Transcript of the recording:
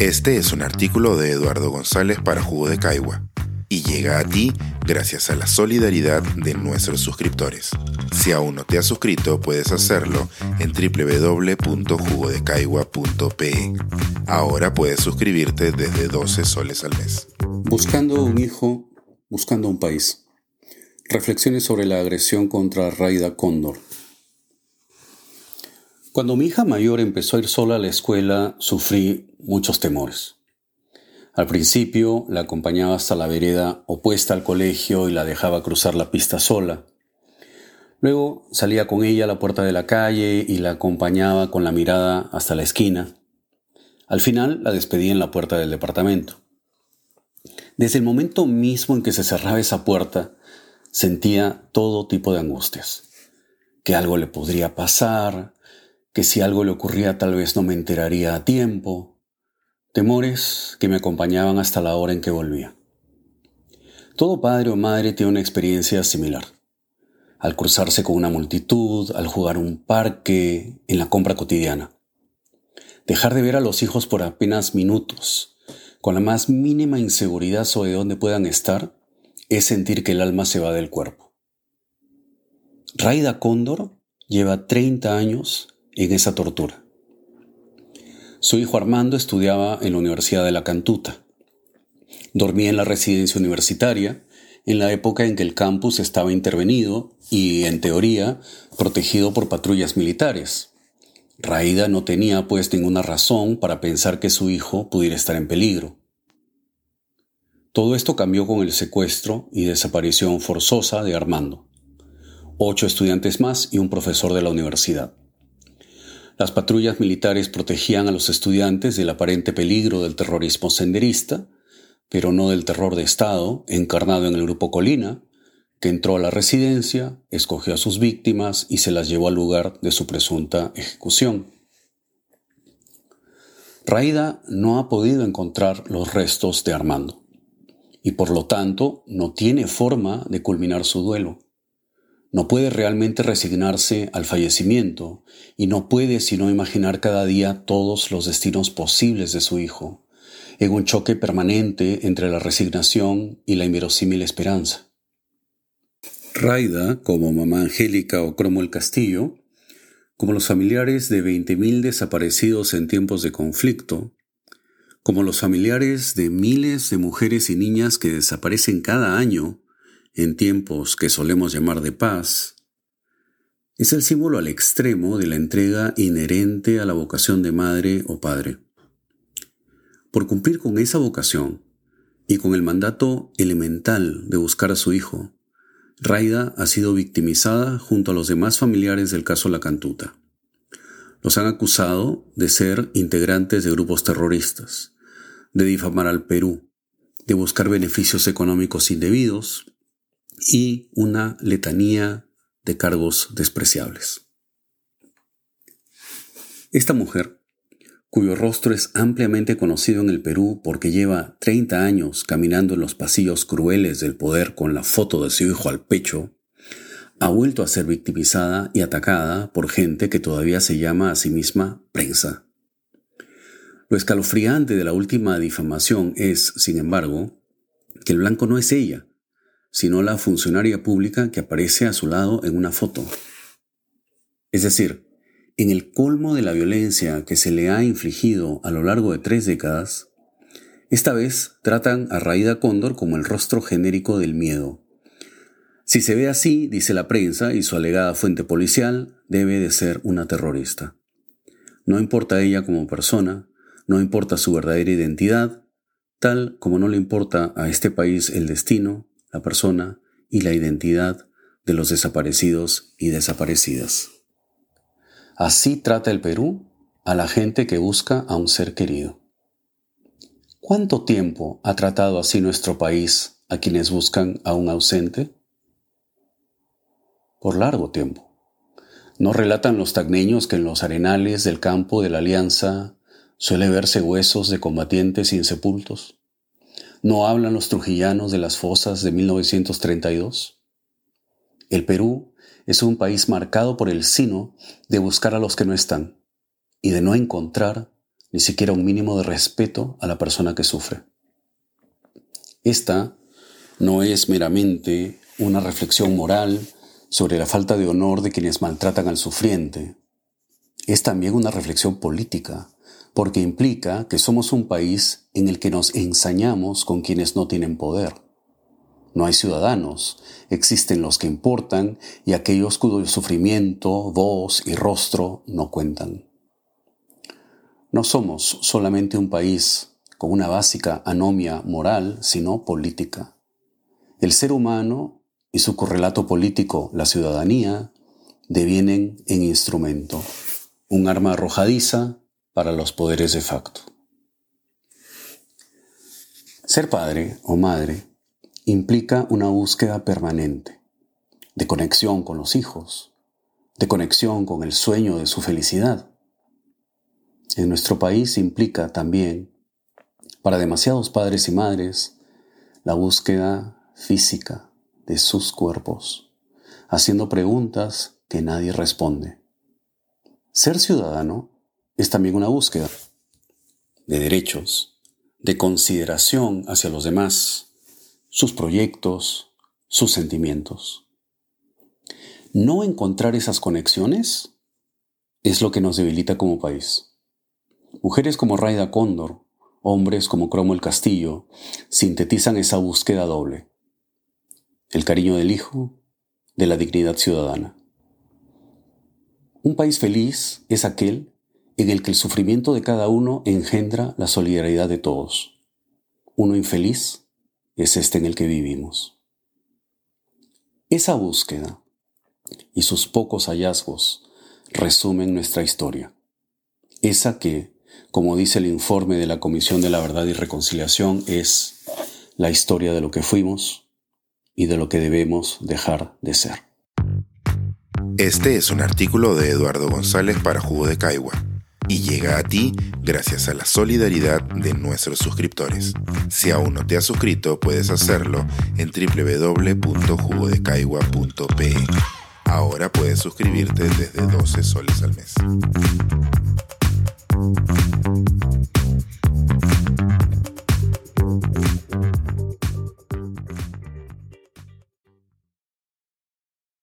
Este es un artículo de Eduardo González para Jugo de Caigua y llega a ti gracias a la solidaridad de nuestros suscriptores. Si aún no te has suscrito, puedes hacerlo en www.jugodecaigua.pe. Ahora puedes suscribirte desde 12 soles al mes. Buscando un hijo, buscando un país. Reflexiones sobre la agresión contra Raida Cóndor. Cuando mi hija mayor empezó a ir sola a la escuela, sufrí muchos temores. Al principio la acompañaba hasta la vereda opuesta al colegio y la dejaba cruzar la pista sola. Luego salía con ella a la puerta de la calle y la acompañaba con la mirada hasta la esquina. Al final la despedía en la puerta del departamento. Desde el momento mismo en que se cerraba esa puerta, sentía todo tipo de angustias. Que algo le podría pasar, que si algo le ocurría tal vez no me enteraría a tiempo, temores que me acompañaban hasta la hora en que volvía. Todo padre o madre tiene una experiencia similar. Al cruzarse con una multitud, al jugar un parque, en la compra cotidiana. Dejar de ver a los hijos por apenas minutos, con la más mínima inseguridad sobre dónde puedan estar, es sentir que el alma se va del cuerpo. Raida Cóndor lleva 30 años en esa tortura. Su hijo Armando estudiaba en la Universidad de la Cantuta. Dormía en la residencia universitaria en la época en que el campus estaba intervenido y, en teoría, protegido por patrullas militares. Raida no tenía pues ninguna razón para pensar que su hijo pudiera estar en peligro. Todo esto cambió con el secuestro y desaparición forzosa de Armando. Ocho estudiantes más y un profesor de la universidad. Las patrullas militares protegían a los estudiantes del aparente peligro del terrorismo senderista, pero no del terror de Estado encarnado en el grupo Colina, que entró a la residencia, escogió a sus víctimas y se las llevó al lugar de su presunta ejecución. Raida no ha podido encontrar los restos de Armando y por lo tanto no tiene forma de culminar su duelo. No puede realmente resignarse al fallecimiento y no puede sino imaginar cada día todos los destinos posibles de su hijo, en un choque permanente entre la resignación y la inverosímil esperanza. Raida, como mamá Angélica o Cromo el Castillo, como los familiares de 20.000 desaparecidos en tiempos de conflicto, como los familiares de miles de mujeres y niñas que desaparecen cada año en tiempos que solemos llamar de paz, es el símbolo al extremo de la entrega inherente a la vocación de madre o padre. Por cumplir con esa vocación y con el mandato elemental de buscar a su hijo, Raida ha sido victimizada junto a los demás familiares del caso La Cantuta. Los han acusado de ser integrantes de grupos terroristas, de difamar al Perú, de buscar beneficios económicos indebidos y una letanía de cargos despreciables. Esta mujer, cuyo rostro es ampliamente conocido en el Perú porque lleva 30 años caminando en los pasillos crueles del poder con la foto de su hijo al pecho, ha vuelto a ser victimizada y atacada por gente que todavía se llama a sí misma prensa. Lo escalofriante de la última difamación es, sin embargo, que el blanco no es ella, sino la funcionaria pública que aparece a su lado en una foto. Es decir, en el colmo de la violencia que se le ha infligido a lo largo de tres décadas, esta vez tratan a Raida Cóndor como el rostro genérico del miedo. Si se ve así, dice la prensa y su alegada fuente policial, debe de ser una terrorista. No importa ella como persona, no importa su verdadera identidad, tal como no le importa a este país el destino, la persona y la identidad de los desaparecidos y desaparecidas. Así trata el Perú a la gente que busca a un ser querido. ¿Cuánto tiempo ha tratado así nuestro país a quienes buscan a un ausente? Por largo tiempo. ¿No relatan los tagneños que en los arenales del campo de la Alianza suele verse huesos de combatientes insepultos? ¿No hablan los trujillanos de las fosas de 1932? El Perú es un país marcado por el sino de buscar a los que no están y de no encontrar ni siquiera un mínimo de respeto a la persona que sufre. Esta no es meramente una reflexión moral sobre la falta de honor de quienes maltratan al sufriente. Es también una reflexión política, porque implica que somos un país en el que nos ensañamos con quienes no tienen poder. No hay ciudadanos, existen los que importan y aquellos cuyo sufrimiento, voz y rostro no cuentan. No somos solamente un país con una básica anomia moral, sino política. El ser humano y su correlato político, la ciudadanía, devienen en instrumento, un arma arrojadiza para los poderes de facto. Ser padre o madre implica una búsqueda permanente de conexión con los hijos, de conexión con el sueño de su felicidad. En nuestro país implica también, para demasiados padres y madres, la búsqueda física de sus cuerpos, haciendo preguntas que nadie responde. Ser ciudadano es también una búsqueda de derechos, de consideración hacia los demás, sus proyectos, sus sentimientos. No encontrar esas conexiones es lo que nos debilita como país. Mujeres como Raida Cóndor, hombres como Cromwell Castillo, sintetizan esa búsqueda doble. El cariño del hijo, de la dignidad ciudadana. Un país feliz es aquel en el que el sufrimiento de cada uno engendra la solidaridad de todos. Uno infeliz es este en el que vivimos. Esa búsqueda y sus pocos hallazgos resumen nuestra historia. Esa que, como dice el informe de la Comisión de la Verdad y Reconciliación, es la historia de lo que fuimos y de lo que debemos dejar de ser. Este es un artículo de Eduardo González para Jugo de Caigua y llega a ti gracias a la solidaridad de nuestros suscriptores. Si aún no te has suscrito, puedes hacerlo en www.jugodecaigua.pe. Ahora puedes suscribirte desde 12 soles al mes.